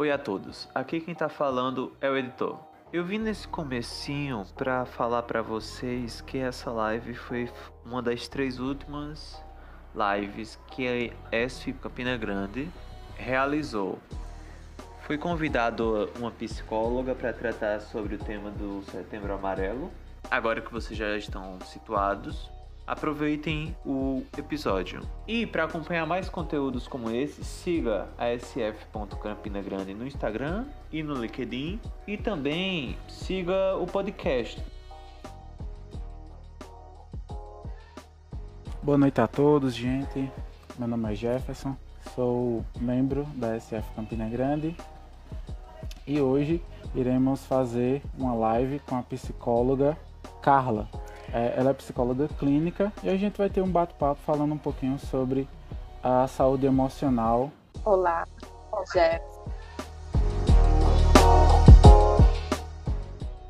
Oi a todos, aqui quem tá falando é o editor. Eu vim nesse comecinho para falar para vocês que essa live foi uma das três últimas lives que a ESF Campina Grande realizou. Foi convidado uma psicóloga para tratar sobre o tema do Setembro Amarelo. Agora que vocês já estão situados, aproveitem o episódio. E para acompanhar mais conteúdos como esse, siga a sf.campina grande no Instagram e no LinkedIn e também siga o podcast. Boa noite a todos, gente. Meu nome é Jefferson, sou membro da SF Campina Grande e hoje iremos fazer uma live com a psicóloga Carla. É, ela é psicóloga clínica e a gente vai ter um bate-papo falando um pouquinho sobre a saúde emocional. Olá, Jeff.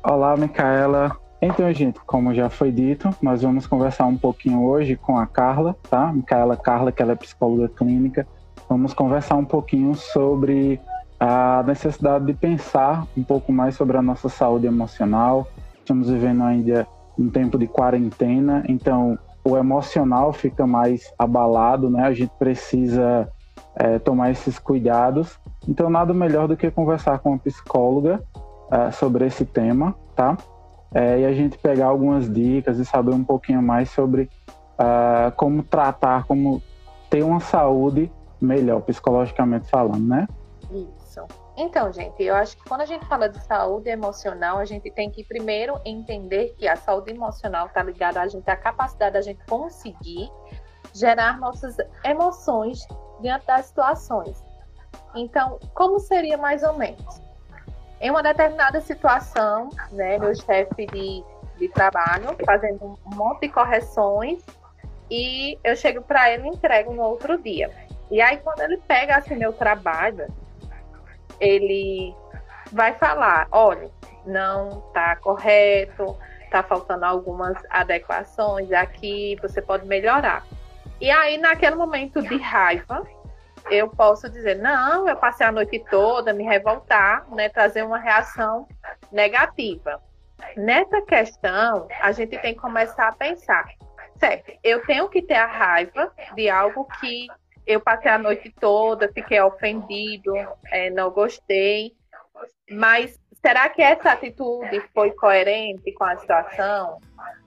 Olá, Micaela. Então, gente, como já foi dito, nós vamos conversar um pouquinho hoje com a Carla, tá? Micaela Carla, que ela é psicóloga clínica. Vamos conversar um pouquinho sobre a necessidade de pensar um pouco mais sobre a nossa saúde emocional. Estamos vivendo ainda um tempo de quarentena, então o emocional fica mais abalado, né? A gente precisa é, tomar esses cuidados. Então, nada melhor do que conversar com uma psicóloga é, sobre esse tema, tá? É, e a gente pegar algumas dicas e saber um pouquinho mais sobre é, como tratar, como ter uma saúde melhor, psicologicamente falando, né? Isso. Então, gente, eu acho que quando a gente fala de saúde emocional, a gente tem que primeiro entender que a saúde emocional está ligada a gente à capacidade da gente conseguir gerar nossas emoções diante das situações. Então, como seria mais ou menos? Em uma determinada situação, né, meu chefe de, de trabalho fazendo um monte de correções e eu chego para ele e entrego no outro dia. E aí, quando ele pega assim meu trabalho, ele vai falar, olha, não está correto, está faltando algumas adequações aqui, você pode melhorar. E aí, naquele momento de raiva, eu posso dizer, não, eu passei a noite toda, me revoltar, né, trazer uma reação negativa. Nessa questão, a gente tem que começar a pensar, certo, eu tenho que ter a raiva de algo que eu passei a noite toda, fiquei ofendido, é, não gostei. Mas será que essa atitude foi coerente com a situação?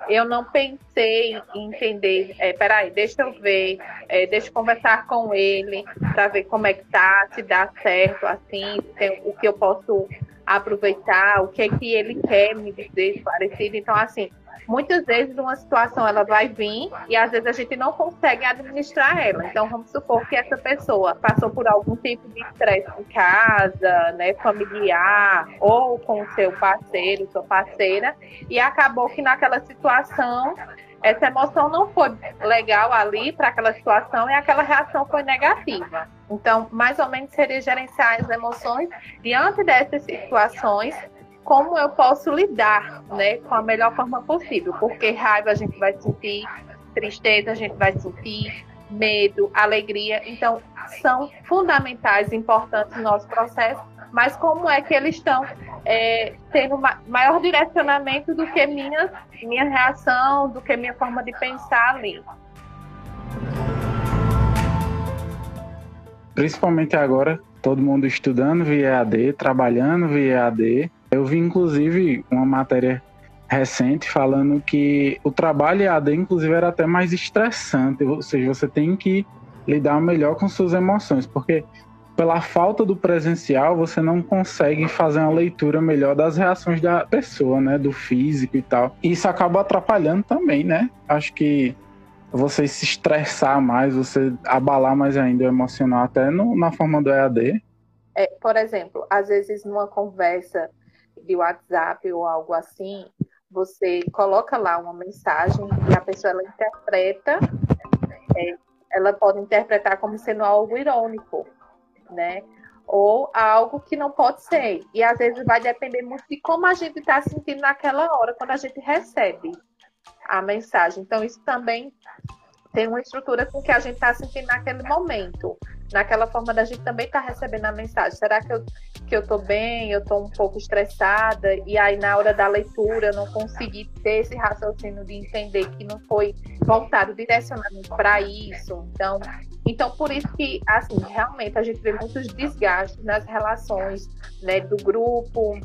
Eu não pensei em entender, é, peraí, deixa eu ver, é, deixa eu conversar com ele para ver como é que tá, se dá certo, assim, tem, o que eu posso aproveitar, o que é que ele quer me dizer parecido. Então, assim, muitas vezes uma situação ela vai vir e às vezes a gente não consegue administrar ela. Então vamos supor que essa pessoa passou por algum tipo de estresse em casa, né, familiar ou com seu parceiro, sua parceira, e acabou que naquela situação essa emoção não foi legal ali para aquela situação e aquela reação foi negativa. Então, mais ou menos seria gerenciar as emoções diante dessas situações como eu posso lidar né, com a melhor forma possível. Porque raiva a gente vai sentir, tristeza a gente vai sentir, medo, alegria. Então, são fundamentais, importantes no nosso processo, mas como é que eles estão é, tendo maior direcionamento do que minha, minha reação, do que minha forma de pensar ali. Principalmente agora, todo mundo estudando via EAD, trabalhando via EAD, eu vi, inclusive, uma matéria recente falando que o trabalho EAD, inclusive, era até mais estressante, ou seja, você tem que lidar melhor com suas emoções, porque pela falta do presencial, você não consegue fazer uma leitura melhor das reações da pessoa, né, do físico e tal. E isso acaba atrapalhando também, né? Acho que você se estressar mais, você abalar mais ainda o emocional, até no, na forma do EAD. É, por exemplo, às vezes numa conversa de WhatsApp ou algo assim, você coloca lá uma mensagem e a pessoa ela interpreta, é, ela pode interpretar como sendo algo irônico, né? Ou algo que não pode ser. E às vezes vai depender muito de como a gente está sentindo naquela hora, quando a gente recebe a mensagem. Então, isso também tem uma estrutura com que a gente está sentindo naquele momento, naquela forma da gente também estar tá recebendo a mensagem. Será que eu que eu tô bem, eu tô um pouco estressada, e aí na hora da leitura eu não consegui ter esse raciocínio de entender que não foi voltado direcionamento para isso. Então, então, por isso que, assim, realmente a gente vê muitos desgastes nas relações né, do grupo,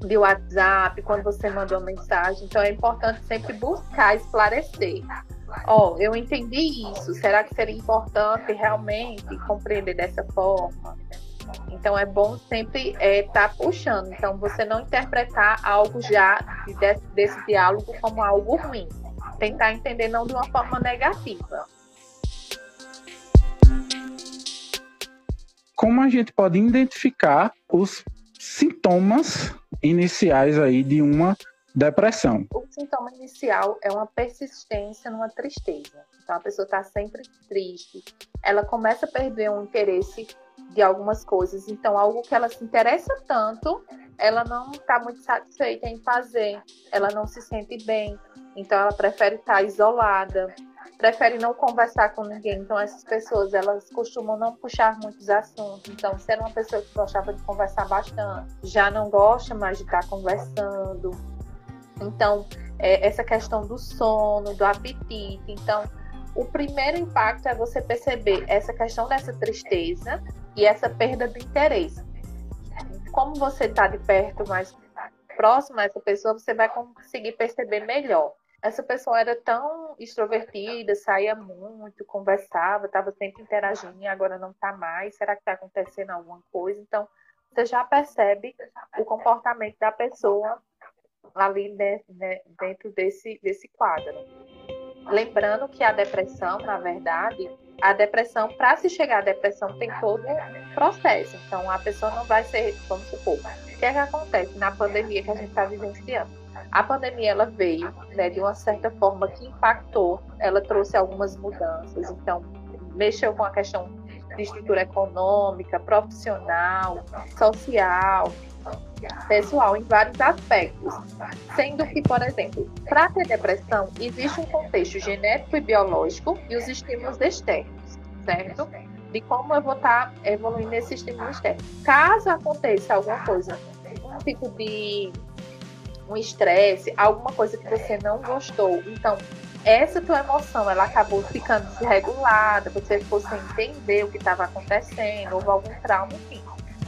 de WhatsApp, quando você manda uma mensagem. Então, é importante sempre buscar esclarecer. Ó, oh, eu entendi isso. Será que seria importante realmente compreender dessa forma? Então é bom sempre estar é, tá puxando. Então você não interpretar algo já desse, desse diálogo como algo ruim. Tentar entender não de uma forma negativa. Como a gente pode identificar os sintomas iniciais aí de uma depressão? O sintoma inicial é uma persistência numa tristeza. Então a pessoa está sempre triste, ela começa a perder um interesse de algumas coisas. Então, algo que ela se interessa tanto, ela não está muito satisfeita em fazer, ela não se sente bem. Então, ela prefere estar tá isolada, prefere não conversar com ninguém. Então, essas pessoas, elas costumam não puxar muitos assuntos. Então, se era uma pessoa que gostava de conversar bastante, já não gosta mais de estar conversando. Então, é, essa questão do sono, do apetite. Então, o primeiro impacto é você perceber essa questão dessa tristeza e essa perda de interesse. Como você está de perto, mais próximo a essa pessoa, você vai conseguir perceber melhor. Essa pessoa era tão extrovertida, saía muito, conversava, estava sempre interagindo agora não está mais. Será que está acontecendo alguma coisa? Então, você já percebe o comportamento da pessoa ali dentro desse, desse quadro. Lembrando que a depressão, na verdade, a depressão, para se chegar à depressão, tem todo um processo. Então, a pessoa não vai ser, vamos supor, o que é que acontece na pandemia que a gente está vivenciando? A pandemia ela veio, né, de uma certa forma que impactou, ela trouxe algumas mudanças. Então, mexeu com a questão de estrutura econômica, profissional, social, pessoal em vários aspectos, sendo que, por exemplo, para ter depressão, existe um contexto genético e biológico e os estímulos externos, certo? De como eu vou estar tá evoluindo esse estímulo externo. Caso aconteça alguma coisa, um tipo de um estresse, alguma coisa que você não gostou, então essa tua emoção ela acabou ficando desregulada, você ficou sem entender o que estava acontecendo, houve algum trauma, enfim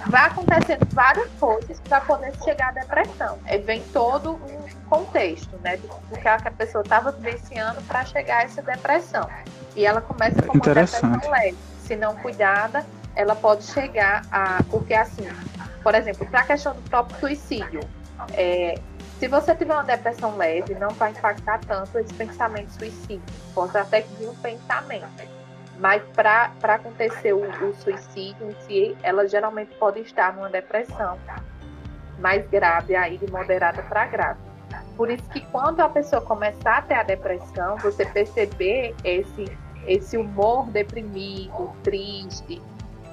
vai acontecendo várias coisas para poder chegar à depressão. É, vem todo um contexto, né, do, do que a pessoa estava vivenciando para chegar a essa depressão. E ela começa com uma depressão leve. Se não cuidada, ela pode chegar a. Porque, assim, por exemplo, para a questão do próprio suicídio, é, se você tiver uma depressão leve, não vai impactar tanto esse pensamento suicídio. Pode até vir um pensamento. Mas para acontecer o, o, suicídio em si, ela geralmente pode estar numa depressão mais grave, aí de moderada para grave. Por isso que quando a pessoa começar a ter a depressão, você perceber esse, esse humor deprimido, triste,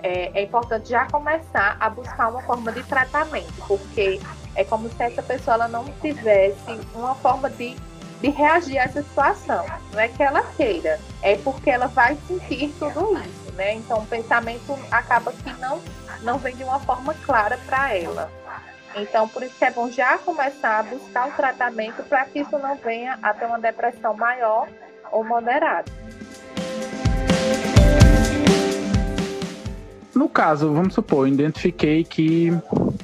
é, é importante já começar a buscar uma forma de tratamento, porque é como se essa pessoa ela não tivesse uma forma de de reagir a essa situação. Não é que ela queira, é porque ela vai sentir tudo isso, né? Então o pensamento acaba que não, não vem de uma forma clara para ela. Então, por isso que é bom já começar a buscar o tratamento para que isso não venha a ter uma depressão maior ou moderada. No caso, vamos supor, identifiquei que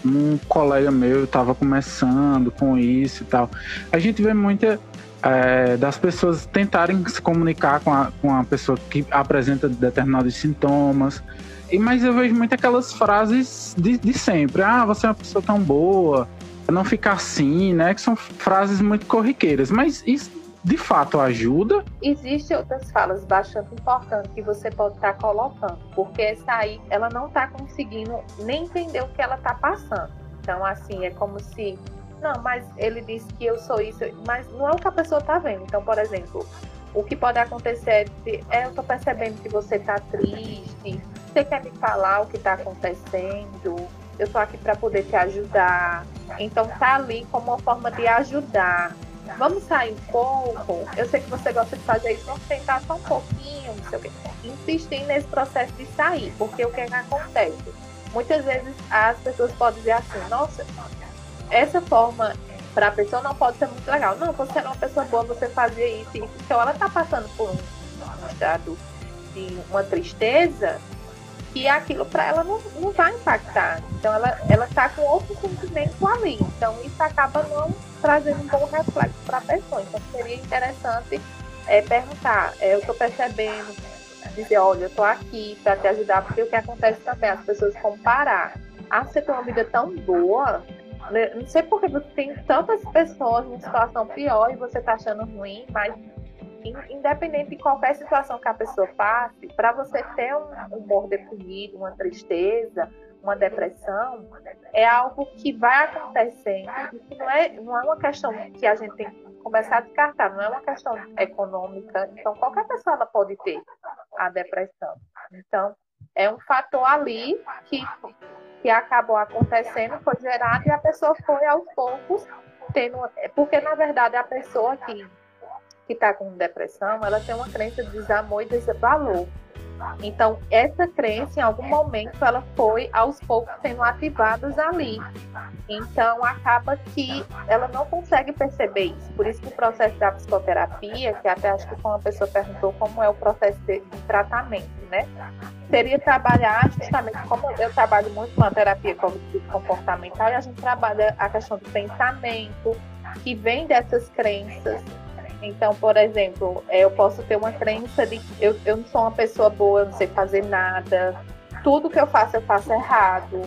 um colega meu estava começando com isso e tal. A gente vê muita é, das pessoas tentarem se comunicar com a, com a pessoa que apresenta determinados sintomas. E, mas eu vejo muito aquelas frases de, de sempre. Ah, você é uma pessoa tão boa, não ficar assim, né? Que são frases muito corriqueiras. Mas isso de fato ajuda? Existem outras falas bastante importantes que você pode estar colocando, porque essa aí ela não está conseguindo nem entender o que ela está passando. Então, assim, é como se não, mas ele disse que eu sou isso, mas não é o que a pessoa está vendo. Então, por exemplo, o que pode acontecer é, é eu estou percebendo que você está triste, você quer me falar o que está acontecendo, eu estou aqui para poder te ajudar. Então, tá ali como uma forma de ajudar. Vamos sair um pouco. Eu sei que você gosta de fazer isso, vamos tentar só um pouquinho, não sei o quê. Insistir nesse processo de sair, porque o que, é que acontece? muitas vezes as pessoas podem dizer assim, nossa, essa forma para a pessoa não pode ser muito legal. Não, você era uma pessoa boa, você fazia isso isso. Então ela está passando por um estado de uma tristeza que aquilo para ela não, não vai impactar. Então ela ela está com outro sentimento ali. Então isso acaba não trazendo um bom reflexo para a pessoa. Então seria interessante é, perguntar, é, eu estou percebendo, dizer, olha, eu estou aqui para te ajudar, porque o que acontece também, as pessoas comparar. Ah, você tem uma vida tão boa, não sei porque tem tantas pessoas numa situação pior e você está achando ruim, mas independente de qualquer situação que a pessoa passe, para você ter um humor deprimido, uma tristeza, uma depressão, é algo que vai acontecendo. Isso não é, não é uma questão que a gente tem que começar a descartar, não é uma questão econômica. Então, qualquer pessoa ela pode ter a depressão. Então, é um fator ali que, que acabou acontecendo, foi gerado e a pessoa foi aos poucos tendo. Porque, na verdade, a pessoa que que está com depressão, ela tem uma crença de desamor e desvalor. Então, essa crença, em algum momento, ela foi aos poucos sendo ativadas ali. Então, acaba que ela não consegue perceber isso. Por isso que o processo da psicoterapia, que até acho que uma pessoa perguntou como é o processo de, tratamento, né? Seria trabalhar justamente, como eu trabalho muito com a terapia comportamental, e a gente trabalha a questão do pensamento, que vem dessas crenças, então, por exemplo, é, eu posso ter uma crença de que eu, eu não sou uma pessoa boa, eu não sei fazer nada, tudo que eu faço eu faço errado.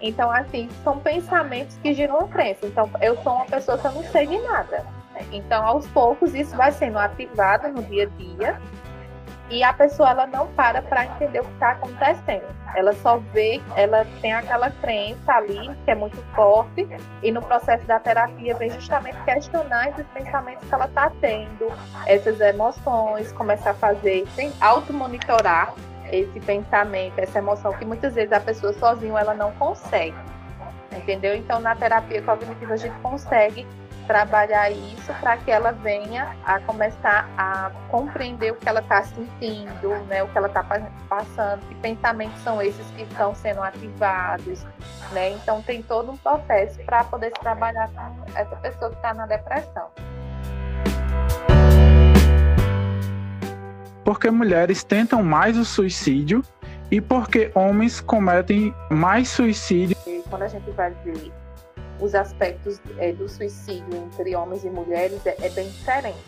Então, assim, são pensamentos que geram uma crença. Então, eu sou uma pessoa que eu não sei de nada. Então, aos poucos, isso vai sendo ativado no dia a dia e a pessoa ela não para para entender o que está acontecendo. Ela só vê, ela tem aquela crença ali que é muito forte e no processo da terapia vem justamente questionar esses pensamentos que ela está tendo, essas emoções, começar a fazer, sem auto-monitorar esse pensamento, essa emoção que muitas vezes a pessoa sozinha ela não consegue. Entendeu? Então na terapia cognitiva a gente consegue trabalhar isso para que ela venha a começar a compreender o que ela está sentindo, né, o que ela está passando, que pensamentos são esses que estão sendo ativados, né? Então tem todo um processo para poder se trabalhar com essa pessoa que está na depressão. Porque mulheres tentam mais o suicídio e porque homens cometem mais suicídio. E quando a gente vai ver os aspectos é, do suicídio entre homens e mulheres é, é, bem diferente.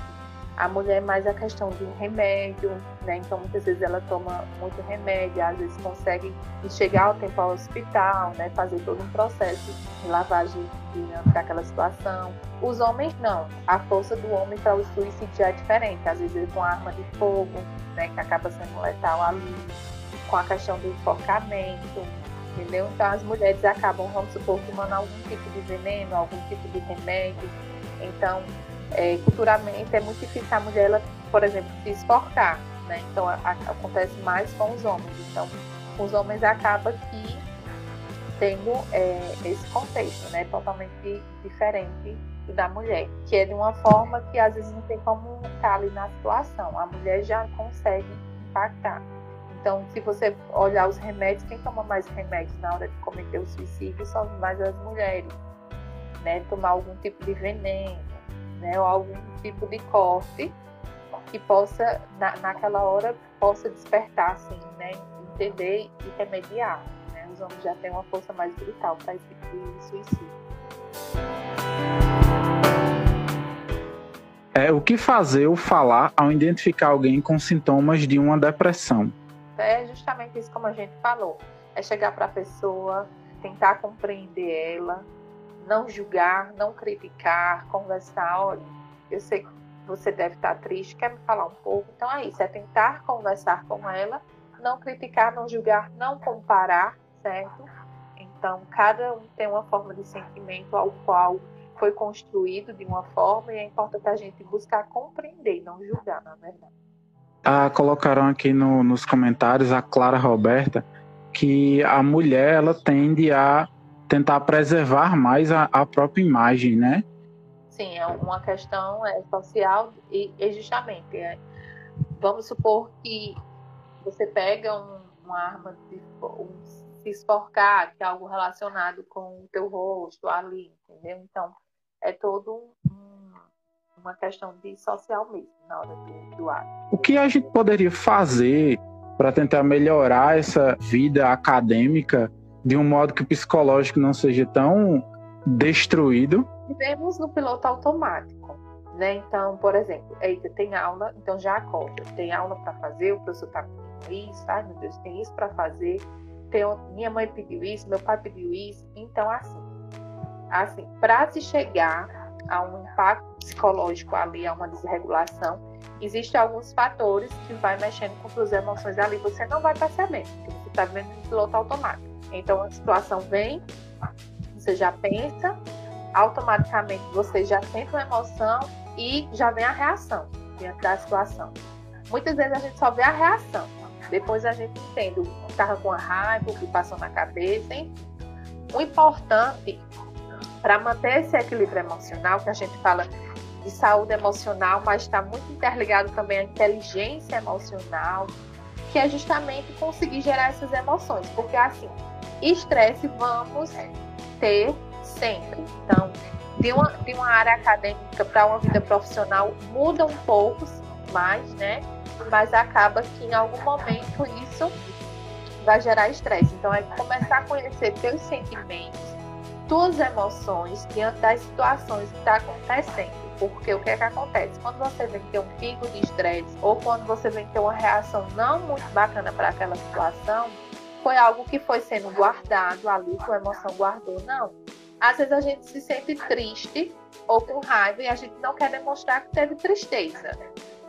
A mulher é mais a questão de remédio, né? Então muitas vezes ela toma muito remédio, às vezes consegue chegar ao tempo ao hospital, né? Fazer todo um processo de lavagem daquela situação. Os homens não. A força do homem para o suicídio é diferente. Às vezes com arma de fogo, né? Que acaba sendo letal ali, com a questão do enforcamento entendeu? Então as mulheres acabam, vamos supor, tomando algum tipo de veneno, algum tipo de remédio. Então, é, culturalmente é muito difícil a mulher, ela, por exemplo, se esforçar, né? Então a, a, acontece mais com os homens. Então, os homens acaba que tendo é, esse contexto, né? Totalmente diferente da mulher, que é de uma forma que às vezes não tem como estar ali na situação. A mulher já consegue impactar. Então, se você olhar os remédios, quem toma mais remédios na hora de cometer o suicídio são mais as mulheres, né? Tomar algum tipo de veneno, né? Ou algum tipo de corte que possa, na, naquela hora, possa despertar, assim, né? Entender e remediar. Né? Os homens já têm uma força mais brutal para esse tipo de suicídio. É o que fazer ou falar ao identificar alguém com sintomas de uma depressão? É justamente isso como a gente falou. É chegar para a pessoa, tentar compreender ela, não julgar, não criticar, conversar. Olha, eu sei que você deve estar triste, quer me falar um pouco? Então é isso, é tentar conversar com ela, não criticar, não julgar, não comparar, certo? Então, cada um tem uma forma de sentimento ao qual foi construído de uma forma e é importante a gente buscar compreender, não julgar, na verdade ah, colocaram aqui no, nos comentários a Clara Roberta que a mulher ela tende a tentar preservar mais a, a própria imagem, né? Sim, é uma questão é, social e, e justamente é, vamos supor que você pega um, uma arma de um se esforcar, que é algo relacionado com o teu rosto ali, entendeu? Então, é todo um, uma questão de social mesmo na hora do, do ato. O que a gente poderia fazer para tentar melhorar essa vida acadêmica de um modo que o psicológico não seja tão destruído? Vivemos no piloto automático. Né? Então, por exemplo, eita, tem aula, então já acorda. Tem aula para fazer, o professor está pedindo isso, ai meu Deus, tem isso para fazer. Tem, minha mãe pediu isso, meu pai pediu isso. Então, assim, assim para se chegar a um impacto psicológico ali, a uma desregulação, existem alguns fatores que vai mexendo com suas emoções ali, você não vai percebendo, porque você está vendo no piloto automático. Então, a situação vem, você já pensa, automaticamente você já sente uma emoção e já vem a reação diante da situação. Muitas vezes a gente só vê a reação, depois a gente entende o que estava com a raiva, o que passou na cabeça, enfim. O importante para manter esse equilíbrio emocional, que a gente fala de saúde emocional, mas está muito interligado também à inteligência emocional, que é justamente conseguir gerar essas emoções, porque assim, estresse vamos ter sempre. Então, de uma, de uma área acadêmica para uma vida profissional muda um pouco mais, né? Mas acaba que em algum momento isso vai gerar estresse. Então é começar a conhecer teus sentimentos, tuas emoções diante das situações que está acontecendo. Porque o que é que acontece? Quando você vem ter um pico de estresse ou quando você vem ter uma reação não muito bacana para aquela situação, foi algo que foi sendo guardado ali, tua emoção guardou, não às vezes a gente se sente triste ou com raiva e a gente não quer demonstrar que teve tristeza.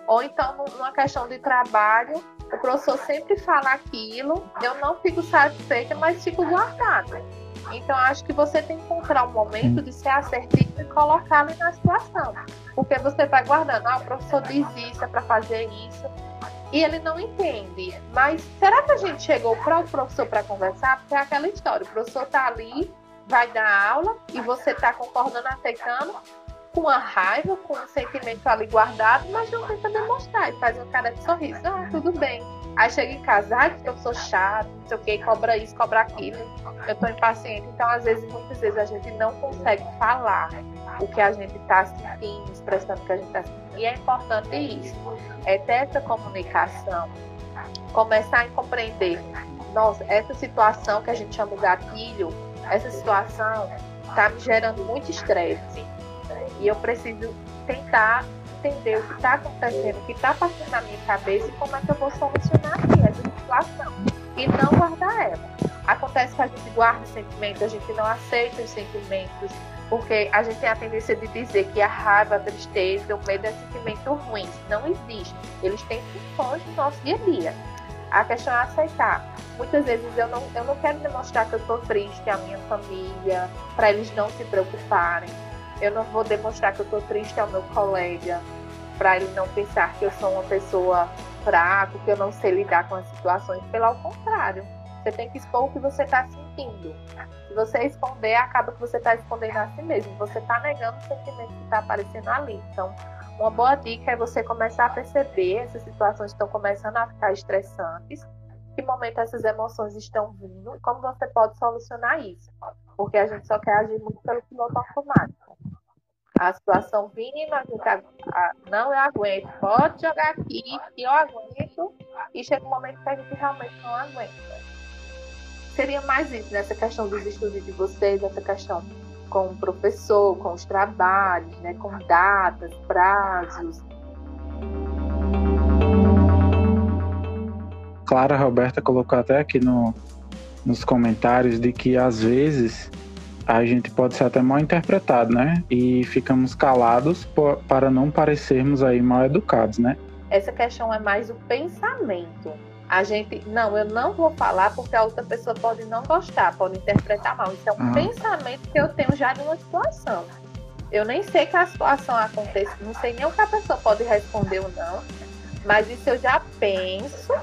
Ou então, numa questão de trabalho, o professor sempre fala aquilo, eu não fico satisfeita, mas fico guardada. Então, acho que você tem que encontrar um momento de ser assertivo e colocar ali na situação. Porque você vai guardando, ah, o professor diz isso, é para fazer isso. E ele não entende. Mas será que a gente chegou para o professor para conversar? Porque é aquela história, o professor está ali vai dar aula e você está concordando, aceitando, com a raiva, com um sentimento ali guardado, mas não tenta demonstrar e faz um cara de sorriso. Ah, tudo bem. Aí chega em casa, ai, eu sou chato, não sei o que, cobra isso, cobra aquilo, eu tô impaciente. Então, às vezes, muitas vezes a gente não consegue falar o que a gente está sentindo, expressando o que a gente está sentindo. E é importante isso, é ter essa comunicação, começar a compreender, nossa, essa situação que a gente chama de gatilho, essa situação está me gerando muito estresse. E eu preciso tentar entender o que está acontecendo, o que está passando na minha cabeça e como é que eu vou solucionar aqui essa situação. E não guardar ela. Acontece que a gente guarda os sentimentos, a gente não aceita os sentimentos, porque a gente tem a tendência de dizer que a raiva, a tristeza, o medo é sentimento ruim. Não existe. Eles têm funções no nosso dia a dia. A questão é aceitar. Muitas vezes eu não, eu não quero demonstrar que eu estou triste à minha família, para eles não se preocuparem. Eu não vou demonstrar que eu estou triste ao meu colega, para ele não pensar que eu sou uma pessoa fraca, que eu não sei lidar com as situações. Pelo contrário, você tem que expor o que você está sentindo. Se você esconder, acaba que você está escondendo a si mesmo. Você está negando o sentimento que está aparecendo ali. Então, uma boa dica é você começar a perceber essas situações estão começando a ficar estressantes, que momento essas emoções estão vindo e como você pode solucionar isso. Porque a gente só quer agir muito pelo piloto automático. A situação vindo, a gente não eu aguento, pode jogar aqui, que eu aguento, e chega um momento que a gente realmente não aguenta. Seria mais isso, nessa questão dos estudos de vocês, essa questão com o professor, com os trabalhos, né, com datas, prazos. Clara Roberta colocou até aqui no, nos comentários de que às vezes a gente pode ser até mal interpretado, né? E ficamos calados por, para não parecermos aí mal educados, né? Essa questão é mais o pensamento a gente, não, eu não vou falar porque a outra pessoa pode não gostar, pode interpretar mal. Isso é um uhum. pensamento que eu tenho já de uma situação. Eu nem sei que a situação acontece, não sei nem o que a pessoa pode responder ou não, mas isso eu já penso,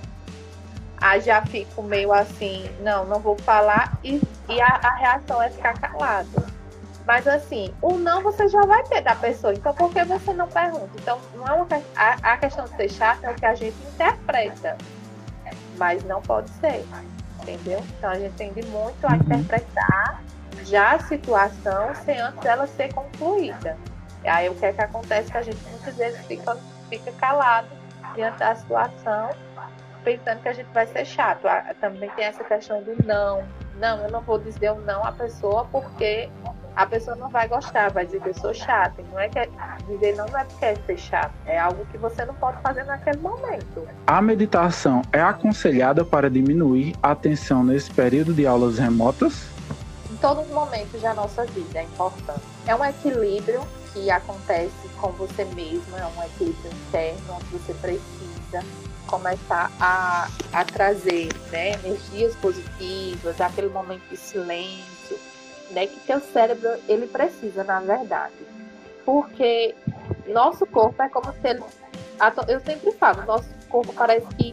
aí já fico meio assim, não, não vou falar, e, e a, a reação é ficar calado. Mas assim, o não você já vai ter da pessoa, então por que você não pergunta? Então, não é uma, a, a questão de ser chata é o que a gente interpreta mas não pode ser. entendeu? Então a gente tende muito a uhum. interpretar já a situação sem antes dela ser concluída. E aí o que é que acontece que a gente muitas vezes fica, fica calado diante da situação, pensando que a gente vai ser chato. Ah, também tem essa questão do não. Não, eu não vou dizer o não à pessoa porque a pessoa não vai gostar, vai dizer que eu sou chata. Não é que dizer não, não é porque é ser chato, é algo que você não pode fazer naquele momento. A meditação é aconselhada para diminuir a tensão nesse período de aulas remotas? Em todos os momentos da nossa vida é importante. É um equilíbrio que acontece com você mesmo, é um equilíbrio interno onde você precisa começar a, a trazer né, energias positivas, aquele momento de silêncio, né, que teu cérebro ele precisa, na verdade. Porque nosso corpo é como se ele. Eu sempre falo, nosso corpo parece que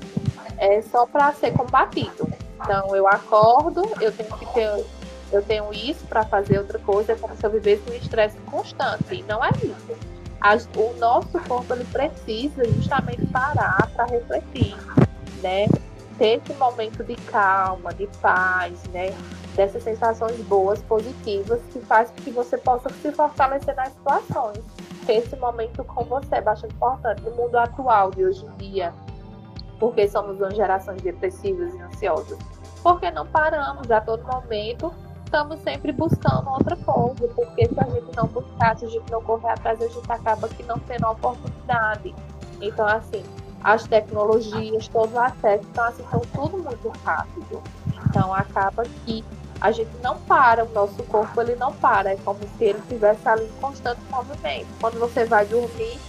é só para ser combatido. Então eu acordo, eu tenho que ter eu tenho isso para fazer outra coisa, é como se eu vivesse um estresse constante. E não é isso. As, o nosso corpo ele precisa justamente parar para refletir, né? Ter esse momento de calma, de paz, né? Dessas sensações boas, positivas, que faz com que você possa se fortalecer nas situações. Ter esse momento com você é bastante importante no mundo atual de hoje em dia, porque somos uma geração depressivas e ansiosas. Porque não paramos a todo momento estamos sempre buscando outra coisa, porque se a gente não buscar, se a gente não correr atrás, a gente acaba que não tendo oportunidade. Então, assim, as tecnologias, todo o acesso, então, assim, são tudo muito rápido. Então, acaba que a gente não para, o nosso corpo ele não para, é como se ele estivesse ali em constante movimento. Quando você vai dormir,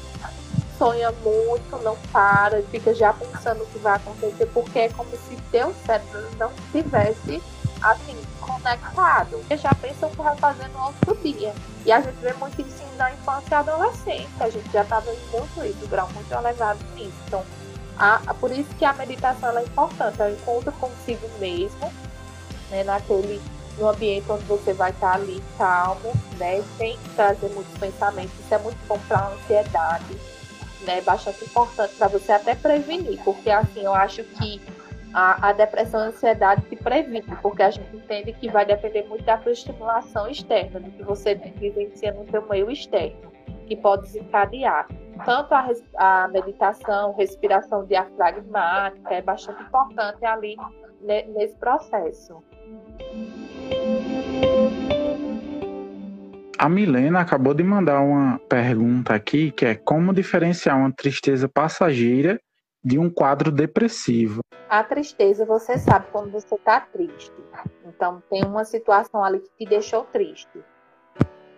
sonha muito, não para, fica já pensando o que vai acontecer, porque é como se teu cérebro não tivesse assim, conectado. Você já pensa o que vai fazer no outro dia. E a gente vê muito isso na infância e adolescência. A gente já está vendo muito isso, grau muito elevado nisso. Então, a, a, por isso que a meditação é importante. É o encontro consigo mesmo, né, naquele no ambiente onde você vai estar ali calmo, né, sem trazer muitos pensamentos. Isso é muito bom para a ansiedade, né, bastante importante para você até prevenir, porque assim, eu acho que a, a depressão e a ansiedade se previne, porque a gente entende que vai depender muito da sua estimulação externa, do que você vivencia no seu meio externo, que pode desencadear. Tanto a, a meditação, respiração diafragmática é bastante importante ali nesse processo. A Milena acabou de mandar uma pergunta aqui, que é como diferenciar uma tristeza passageira de um quadro depressivo. A tristeza, você sabe quando você está triste. Então, tem uma situação ali que te deixou triste.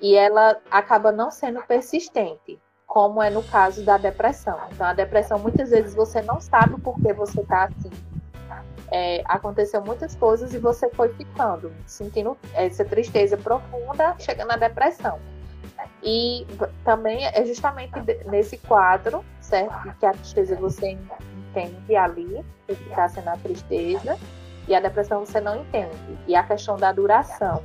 E ela acaba não sendo persistente, como é no caso da depressão. Então, a depressão, muitas vezes, você não sabe por que você está assim. É, aconteceu muitas coisas e você foi ficando, sentindo essa tristeza profunda, chegando na depressão. E também é justamente nesse quadro, certo? Que a tristeza você entende ali, o que está sendo a tristeza, e a depressão você não entende. E a questão da duração.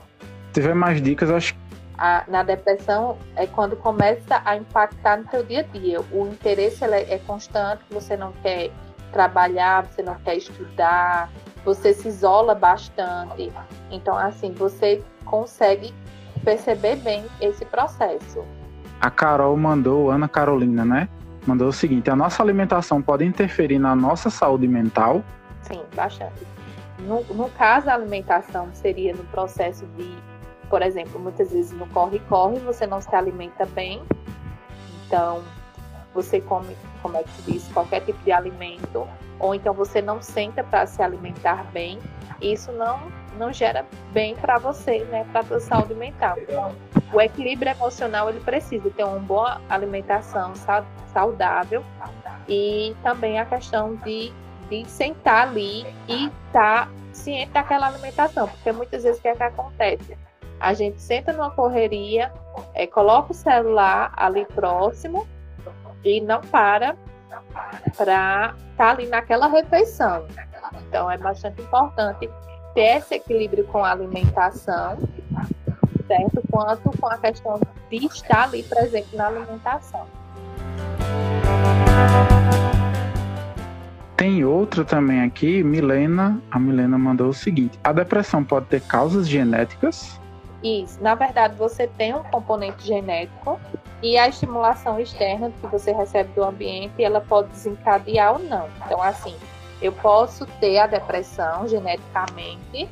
Se tiver mais dicas, acho a, na depressão é quando começa a impactar no seu dia a dia. O interesse é, é constante, você não quer trabalhar, você não quer estudar, você se isola bastante. Então, assim, você consegue perceber bem esse processo. A Carol mandou, Ana Carolina, né? Mandou o seguinte: a nossa alimentação pode interferir na nossa saúde mental? Sim, bastante. No, no caso, a alimentação seria no processo de, por exemplo, muitas vezes no corre-corre, você não se alimenta bem, então você come, como é que se diz, qualquer tipo de alimento, ou então você não senta para se alimentar bem, isso não não gera bem para você, né, para a sua saúde mental. O equilíbrio emocional ele precisa ter uma boa alimentação saudável e também a questão de, de sentar ali e estar tá ciente daquela alimentação, porque muitas vezes o que, é que acontece? A gente senta numa correria, é, coloca o celular ali próximo e não para para estar tá ali naquela refeição. Então é bastante importante ter esse equilíbrio com a alimentação, certo? Quanto com a questão de estar ali presente na alimentação. Tem outra também aqui, Milena, a Milena mandou o seguinte: a depressão pode ter causas genéticas? Isso. Na verdade, você tem um componente genético e a estimulação externa que você recebe do ambiente, ela pode desencadear ou não. Então, assim, eu posso ter a depressão geneticamente,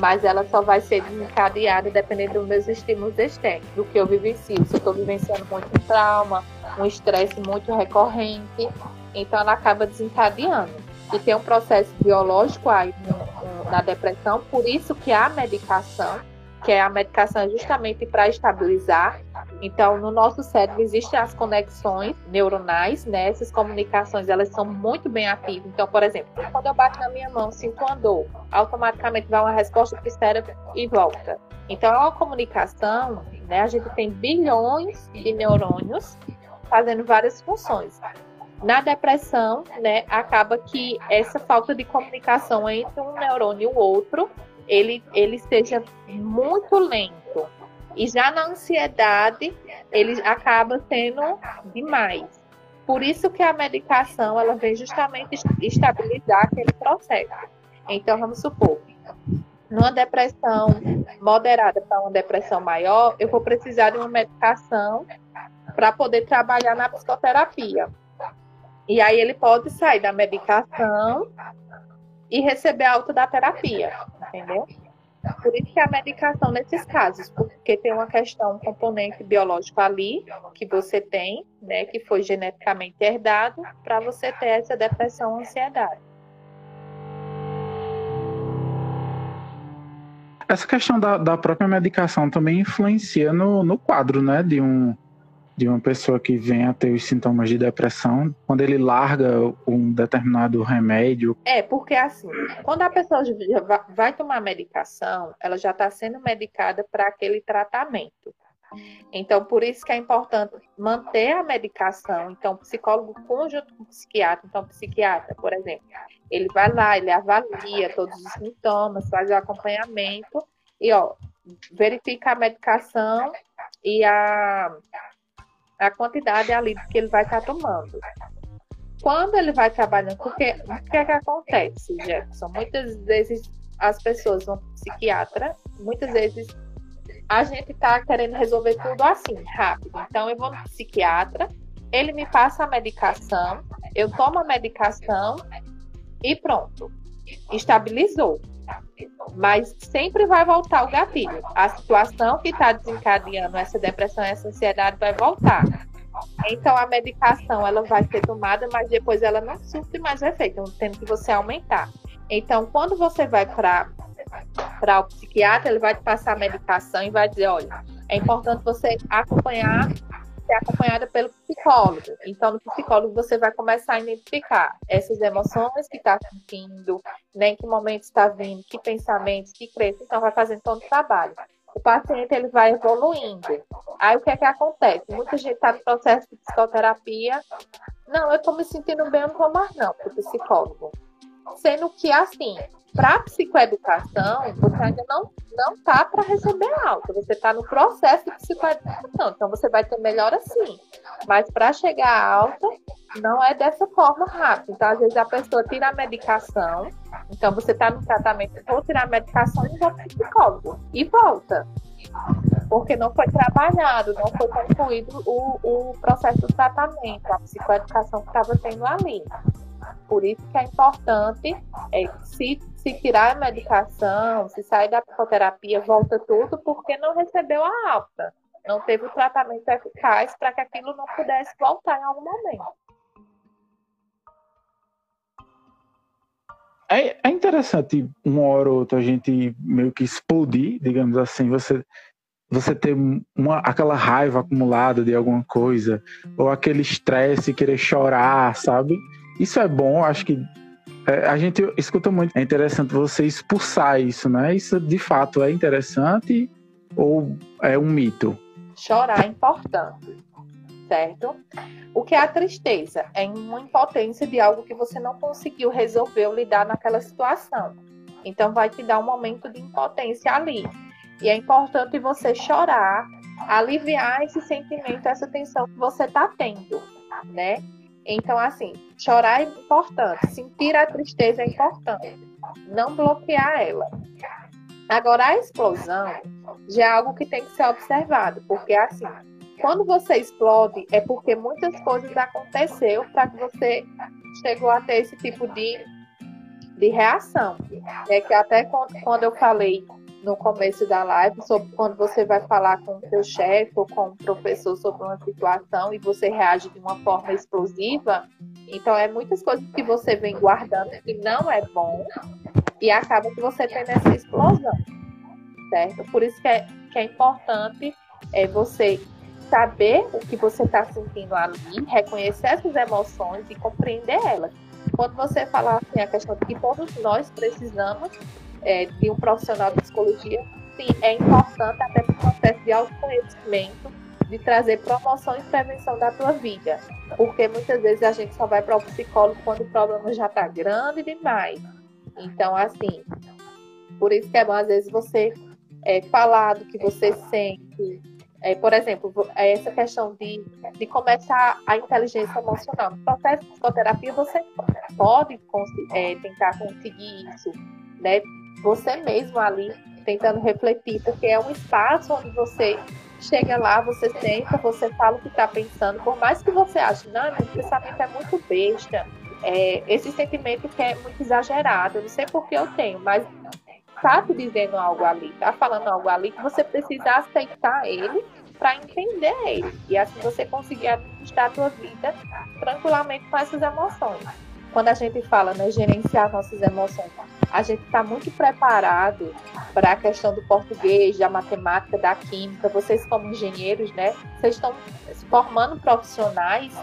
mas ela só vai ser desencadeada dependendo dos meus estímulos externos, do que eu vivencio. Se eu estou vivenciando muito trauma, um estresse muito recorrente, então ela acaba desencadeando. E tem um processo biológico aí na depressão, por isso que a medicação que é a medicação justamente para estabilizar. Então, no nosso cérebro existem as conexões neuronais, né? Essas comunicações, elas são muito bem ativas. Então, por exemplo, quando eu bato na minha mão, sinto uma dor, automaticamente vai uma resposta para o cérebro e volta. Então, é uma comunicação, né? A gente tem bilhões de neurônios fazendo várias funções. Na depressão, né, acaba que essa falta de comunicação entre um neurônio e o outro ele, ele seja muito lento. E já na ansiedade, ele acaba sendo demais. Por isso que a medicação ela vem justamente estabilizar aquele processo. Então, vamos supor, numa depressão moderada para uma depressão maior, eu vou precisar de uma medicação para poder trabalhar na psicoterapia. E aí ele pode sair da medicação e receber alta da terapia, entendeu? Por isso que a medicação nesses casos, porque tem uma questão, um componente biológico ali que você tem, né, que foi geneticamente herdado, para você ter essa depressão, ansiedade. Essa questão da, da própria medicação também influencia no, no quadro, né, de um de uma pessoa que vem a ter os sintomas de depressão quando ele larga um determinado remédio? É, porque assim, quando a pessoa vai tomar medicação, ela já está sendo medicada para aquele tratamento. Então, por isso que é importante manter a medicação. Então, psicólogo conjunto com psiquiatra, então, psiquiatra, por exemplo, ele vai lá, ele avalia todos os sintomas, faz o acompanhamento e, ó, verifica a medicação e a a quantidade ali que ele vai estar tá tomando. Quando ele vai trabalhando, porque o que é que acontece, Jefferson? Muitas vezes as pessoas vão para psiquiatra, muitas vezes a gente está querendo resolver tudo assim, rápido. Então eu vou no psiquiatra, ele me passa a medicação, eu tomo a medicação e pronto. Estabilizou. Mas sempre vai voltar o gatilho. A situação que está desencadeando essa depressão essa ansiedade vai voltar. Então a medicação ela vai ser tomada, mas depois ela não surte mais efeito, então, tendo que você aumentar. Então, quando você vai para para o psiquiatra, ele vai te passar a medicação e vai dizer, olha, é importante você acompanhar ser acompanhada pelo psicólogo. Então, no psicólogo, você vai começar a identificar essas emoções que está sentindo, né, em que momento está vindo, que pensamentos, que crenças. Então, vai fazendo todo o trabalho. O paciente ele vai evoluindo. Aí, o que é que acontece? Muita gente está no processo de psicoterapia. Não, eu estou me sentindo bem, eu não vou mais não, para o psicólogo. Sendo que, assim, para psicoeducação, você ainda não não tá para receber alta, você está no processo de psicoeducação, então você vai ter melhora sim. Mas para chegar alta, não é dessa forma rápida. Então, às vezes a pessoa tira a medicação, então você está no tratamento, vou tirar a medicação e vou para o psicólogo e volta. Porque não foi trabalhado, não foi concluído o, o processo do tratamento, a psicoeducação que estava tendo ali. Por isso que é importante, é, se, se tirar a medicação, se sair da psicoterapia, volta tudo, porque não recebeu a alta. Não teve o tratamento eficaz para que aquilo não pudesse voltar em algum momento. É, é interessante uma hora ou outra a gente meio que explodir, digamos assim, você você ter uma, aquela raiva acumulada de alguma coisa, ou aquele estresse, querer chorar, sabe? Isso é bom, acho que é, a gente escuta muito. É interessante você expulsar isso, né? Isso de fato é interessante ou é um mito? Chorar é importante, certo? O que é a tristeza? É uma impotência de algo que você não conseguiu resolver ou lidar naquela situação. Então vai te dar um momento de impotência ali. E é importante você chorar, aliviar esse sentimento, essa tensão que você está tendo, né? Então, assim, chorar é importante, sentir a tristeza é importante, não bloquear ela. Agora, a explosão já é algo que tem que ser observado, porque assim, quando você explode, é porque muitas coisas aconteceu para que você chegou a ter esse tipo de, de reação. É que até quando eu falei no começo da live sobre quando você vai falar com o seu chefe ou com o professor sobre uma situação e você reage de uma forma explosiva, então é muitas coisas que você vem guardando que não é bom e acaba que você tem essa explosão, certo? Por isso que é, que é importante é você saber o que você está sentindo ali, reconhecer essas emoções e compreender elas. Quando você falar assim, a questão de que todos nós precisamos é, de um profissional de psicologia, sim, é importante até para o processo de autoconhecimento, de trazer promoção e prevenção da tua vida. Porque muitas vezes a gente só vai para o psicólogo quando o problema já está grande demais. Então, assim, por isso que é bom às vezes você é, falar do que você sente, é, por exemplo, é essa questão de, de começar a inteligência emocional. No processo de psicoterapia, você pode é, tentar conseguir isso, né? Você mesmo ali tentando refletir, porque é um espaço onde você chega lá, você senta, você fala o que está pensando, por mais que você ache, não, meu pensamento é muito besta, é, esse sentimento que é muito exagerado, eu não sei por que eu tenho, mas tá te dizendo algo ali, tá falando algo ali que você precisa aceitar ele para entender ele. E assim você conseguir administrar a tua vida tranquilamente com essas emoções. Quando a gente fala, né, gerenciar nossas emoções, a gente está muito preparado para a questão do português, da matemática, da química. Vocês, como engenheiros, né, vocês estão se formando profissionais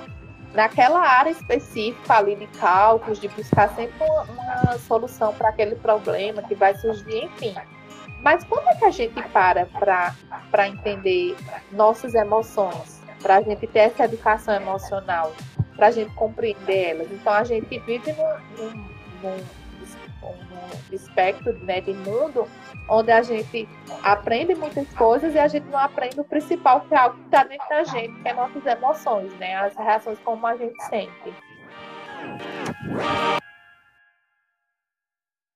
naquela área específica ali de cálculos, de buscar sempre uma, uma solução para aquele problema que vai surgir, enfim. Mas quando é que a gente para para entender nossas emoções, para a gente ter essa educação emocional, para a gente compreender elas? Então a gente vive num, num, num, espectro né, de mundo onde a gente aprende muitas coisas e a gente não aprende o principal, que é algo que está dentro da gente, que é nossas emoções, né? As reações como a gente sente.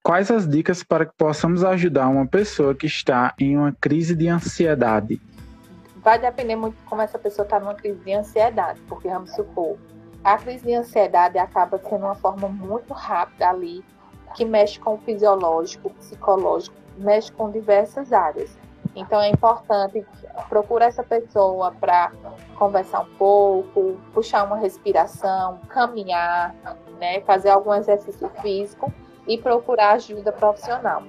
Quais as dicas para que possamos ajudar uma pessoa que está em uma crise de ansiedade? Vai depender muito de como essa pessoa está numa crise de ansiedade, porque vamos supor, a crise de ansiedade acaba sendo uma forma muito rápida ali, que mexe com o fisiológico, psicológico, mexe com diversas áreas. Então é importante procurar essa pessoa para conversar um pouco, puxar uma respiração, caminhar, né, fazer algum exercício físico e procurar ajuda profissional.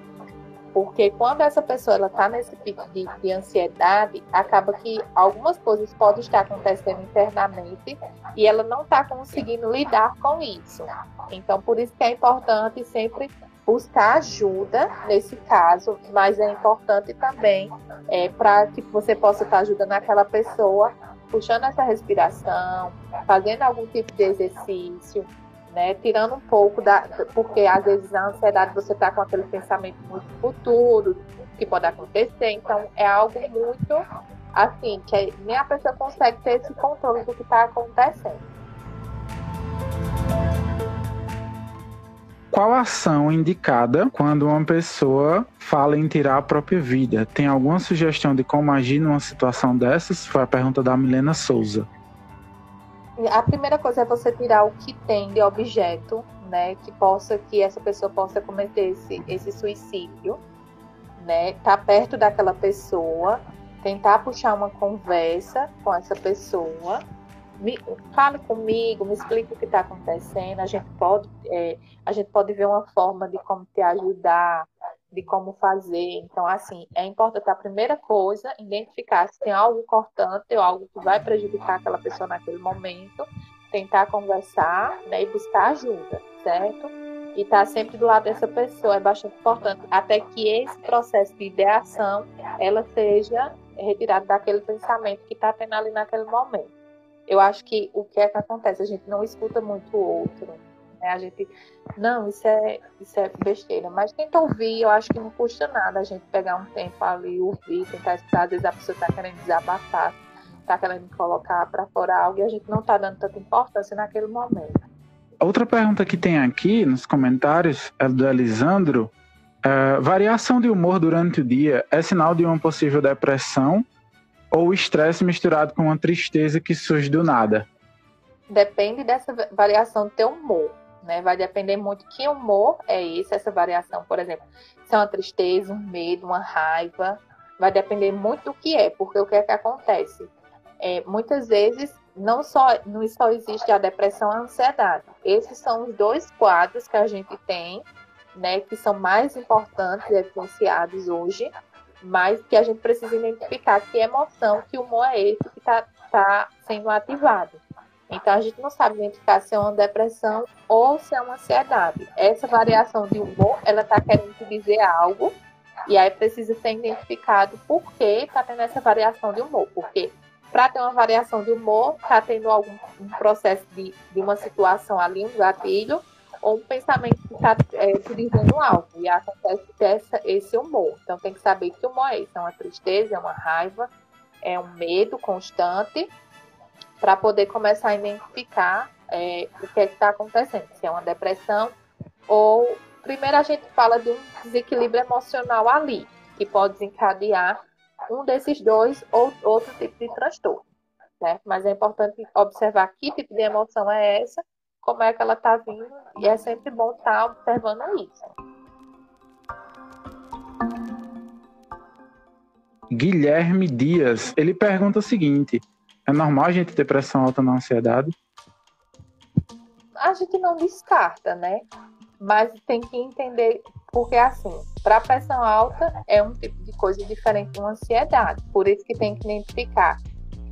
Porque quando essa pessoa está nesse pico de, de, ansiedade, acaba que algumas coisas podem estar acontecendo internamente e ela não está conseguindo lidar com isso. Então, por isso que é importante sempre buscar ajuda nesse caso, mas é importante também é, para que você possa estar ajudando aquela pessoa, puxando essa respiração, fazendo algum tipo de exercício, né? Tirando um pouco da. Porque às vezes na ansiedade você está com aquele pensamento muito futuro, que pode acontecer, então é algo muito assim, que nem a pessoa consegue ter esse controle do que está acontecendo. Qual a ação indicada quando uma pessoa fala em tirar a própria vida? Tem alguma sugestão de como agir numa situação dessas? Foi a pergunta da Milena Souza. A primeira coisa é você tirar o que tem de objeto, né, que possa que essa pessoa possa cometer esse, esse suicídio, né? Tá perto daquela pessoa, tentar puxar uma conversa com essa pessoa me, fale comigo, me explique o que está acontecendo. A gente pode, é, a gente pode ver uma forma de como te ajudar, de como fazer. Então, assim, é importante a primeira coisa identificar se tem algo cortante ou algo que vai prejudicar aquela pessoa naquele momento, tentar conversar né, e buscar ajuda, certo? E estar tá sempre do lado dessa pessoa é bastante importante, até que esse processo de ideação ela seja retirado daquele pensamento que está tendo ali naquele momento eu acho que o que é que acontece? A gente não escuta muito o outro. Né? A gente, não, isso é, isso é besteira. Mas tenta ouvir, eu acho que não custa nada a gente pegar um tempo ali, ouvir, tentar escutar. Às vezes a pessoa está querendo desabafar. está querendo colocar para fora algo e a gente não está dando tanta importância naquele momento. Outra pergunta que tem aqui nos comentários é do Elisandro. É, variação de humor durante o dia é sinal de uma possível depressão ou estresse misturado com uma tristeza que surge do nada? Depende dessa variação do teu humor. Né? Vai depender muito que humor é esse, essa variação. Por exemplo, se é uma tristeza, um medo, uma raiva, vai depender muito do que é, porque o que é que acontece? É, muitas vezes não só não só existe a depressão e a ansiedade. Esses são os dois quadros que a gente tem, né, que são mais importantes e evidenciados hoje, mas que a gente precisa identificar que emoção, que humor é esse que está tá sendo ativado. Então a gente não sabe identificar se é uma depressão ou se é uma ansiedade. Essa variação de humor, ela está querendo dizer algo e aí precisa ser identificado por que está tendo essa variação de humor. Porque para ter uma variação de humor, está tendo algum um processo de, de uma situação ali, um gatilho, ou um pensamento que está é, te dizendo algo. E acontece essa, esse humor. Então tem que saber que humor é esse. É uma tristeza, é uma raiva, é um medo constante, para poder começar a identificar é, o que é está acontecendo. Se é uma depressão ou primeiro a gente fala de um desequilíbrio emocional ali, que pode desencadear um desses dois ou outro tipo de transtorno. Né? Mas é importante observar que tipo de emoção é essa, como é que ela está vindo, e é sempre bom estar tá observando isso. Guilherme Dias, ele pergunta o seguinte: é normal a gente ter pressão alta na ansiedade? A gente não descarta, né? mas tem que entender porque assim, para pressão alta é um tipo de coisa diferente de uma ansiedade, por isso que tem que identificar.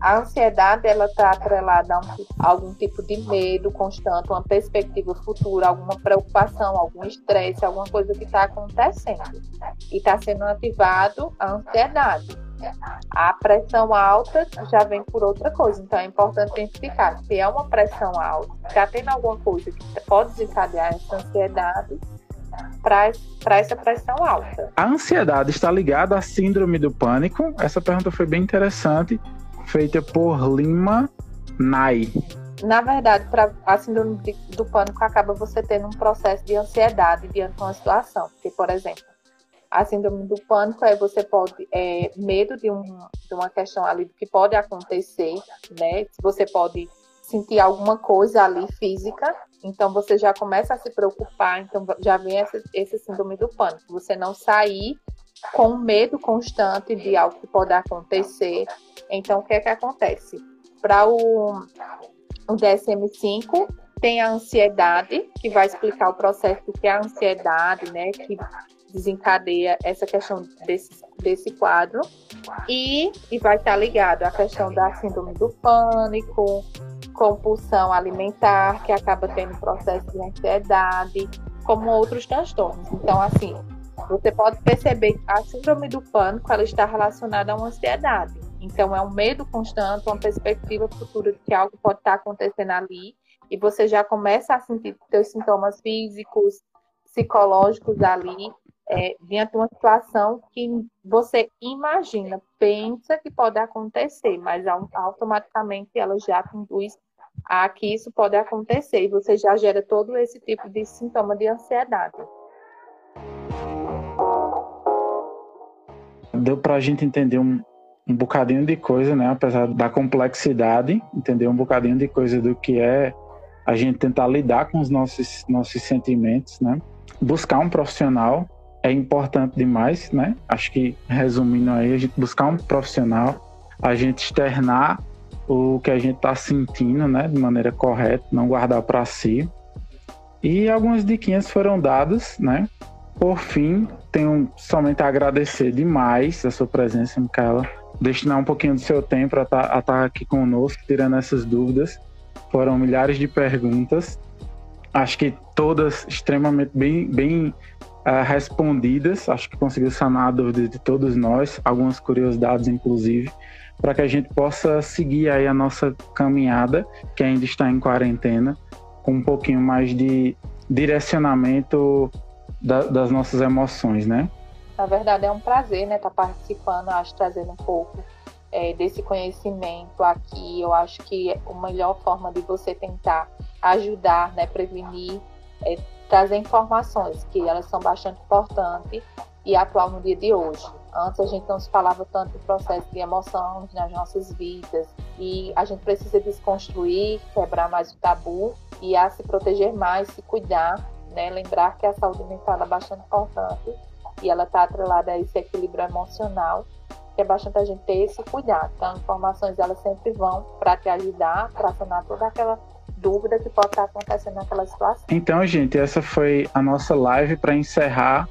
A ansiedade ela está atrelada a, um, a algum tipo de medo constante, uma perspectiva futura, alguma preocupação, algum estresse, alguma coisa que está acontecendo e está sendo ativado a ansiedade. A pressão alta já vem por outra coisa, então é importante identificar se é uma pressão alta, está tendo alguma coisa que pode desencadear essa ansiedade para essa pressão alta. A ansiedade está ligada à síndrome do pânico? Essa pergunta foi bem interessante, feita por Lima Nai. Na verdade, para a síndrome do pânico acaba você tendo um processo de ansiedade diante de uma situação. Porque, por exemplo, a síndrome do pânico é você pode é, medo de, um, de uma questão ali que pode acontecer, né? Você pode sentir alguma coisa ali física, então você já começa a se preocupar, então já vem esse, esse síndrome do pânico. Você não sair com medo constante de algo que pode acontecer. Então, o que é que acontece? Para o, o DSM-5, tem a ansiedade, que vai explicar o processo que é a ansiedade, né? Que desencadeia essa questão desse, desse quadro e, e vai estar ligado à questão da síndrome do pânico, compulsão alimentar, que acaba tendo processo de ansiedade, como outros transtornos. Então, assim, você pode perceber que a síndrome do pânico ela está relacionada a uma ansiedade. Então, é um medo constante, uma perspectiva futura de que algo pode estar acontecendo ali, e você já começa a sentir seus sintomas físicos, psicológicos ali, é, diante de uma situação que você imagina, pensa que pode acontecer, mas automaticamente ela já conduz a que isso pode acontecer e você já gera todo esse tipo de sintoma de ansiedade. Deu para a gente entender um, um bocadinho de coisa, né? Apesar da complexidade, entender um bocadinho de coisa do que é a gente tentar lidar com os nossos, nossos sentimentos, né? Buscar um profissional é importante demais, né? Acho que resumindo aí, a gente buscar um profissional, a gente externar o que a gente está sentindo, né, de maneira correta, não guardar para si. E algumas diquinhas foram dadas, né? Por fim, tenho somente a agradecer demais a sua presença, Micaela, destinar um pouquinho do seu tempo a estar tá, tá aqui conosco, tirando essas dúvidas. Foram milhares de perguntas, acho que todas extremamente bem, bem uh, respondidas. Acho que conseguiu sanar a dúvida de todos nós, algumas curiosidades, inclusive, para que a gente possa seguir aí a nossa caminhada, que ainda está em quarentena, com um pouquinho mais de direcionamento da, das nossas emoções, né? Na verdade, é um prazer, né, estar tá participando, acho, trazendo um pouco é, desse conhecimento aqui. Eu acho que a melhor forma de você tentar ajudar, né, prevenir, é trazer informações, que elas são bastante importantes e atual no dia de hoje. Antes a gente não se falava tanto do processo de emoções nas nossas vidas e a gente precisa desconstruir, quebrar mais o tabu e a se proteger mais, se cuidar, né? Lembrar que a saúde mental é bastante importante e ela está atrelada a esse equilíbrio emocional que é bastante a gente ter esse cuidado. Então, informações elas sempre vão para te ajudar, para sanar toda aquela dúvida que pode estar acontecendo naquela situação. Então, gente, essa foi a nossa live para encerrar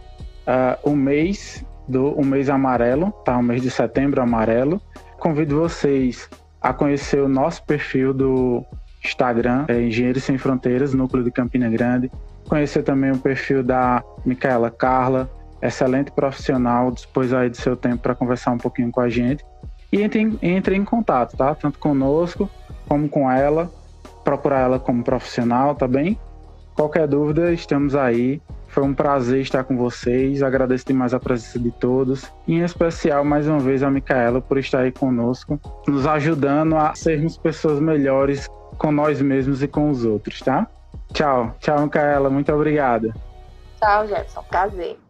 uh, o mês do o mês amarelo, tá? O mês de setembro amarelo. Convido vocês a conhecer o nosso perfil do Instagram, é Engenheiros Sem Fronteiras, Núcleo de Campina Grande. Conhecer também o perfil da Micaela Carla, excelente profissional, dispôs aí do seu tempo para conversar um pouquinho com a gente. E entre, entre em contato, tá? Tanto conosco como com ela. Procurar ela como profissional, tá bem? Qualquer dúvida, estamos aí. Foi um prazer estar com vocês. Agradeço demais a presença de todos. Em especial, mais uma vez, a Micaela por estar aí conosco, nos ajudando a sermos pessoas melhores com nós mesmos e com os outros, tá? Tchau. Tchau, Micaela. Muito obrigada. Tchau, Jefferson. Prazer.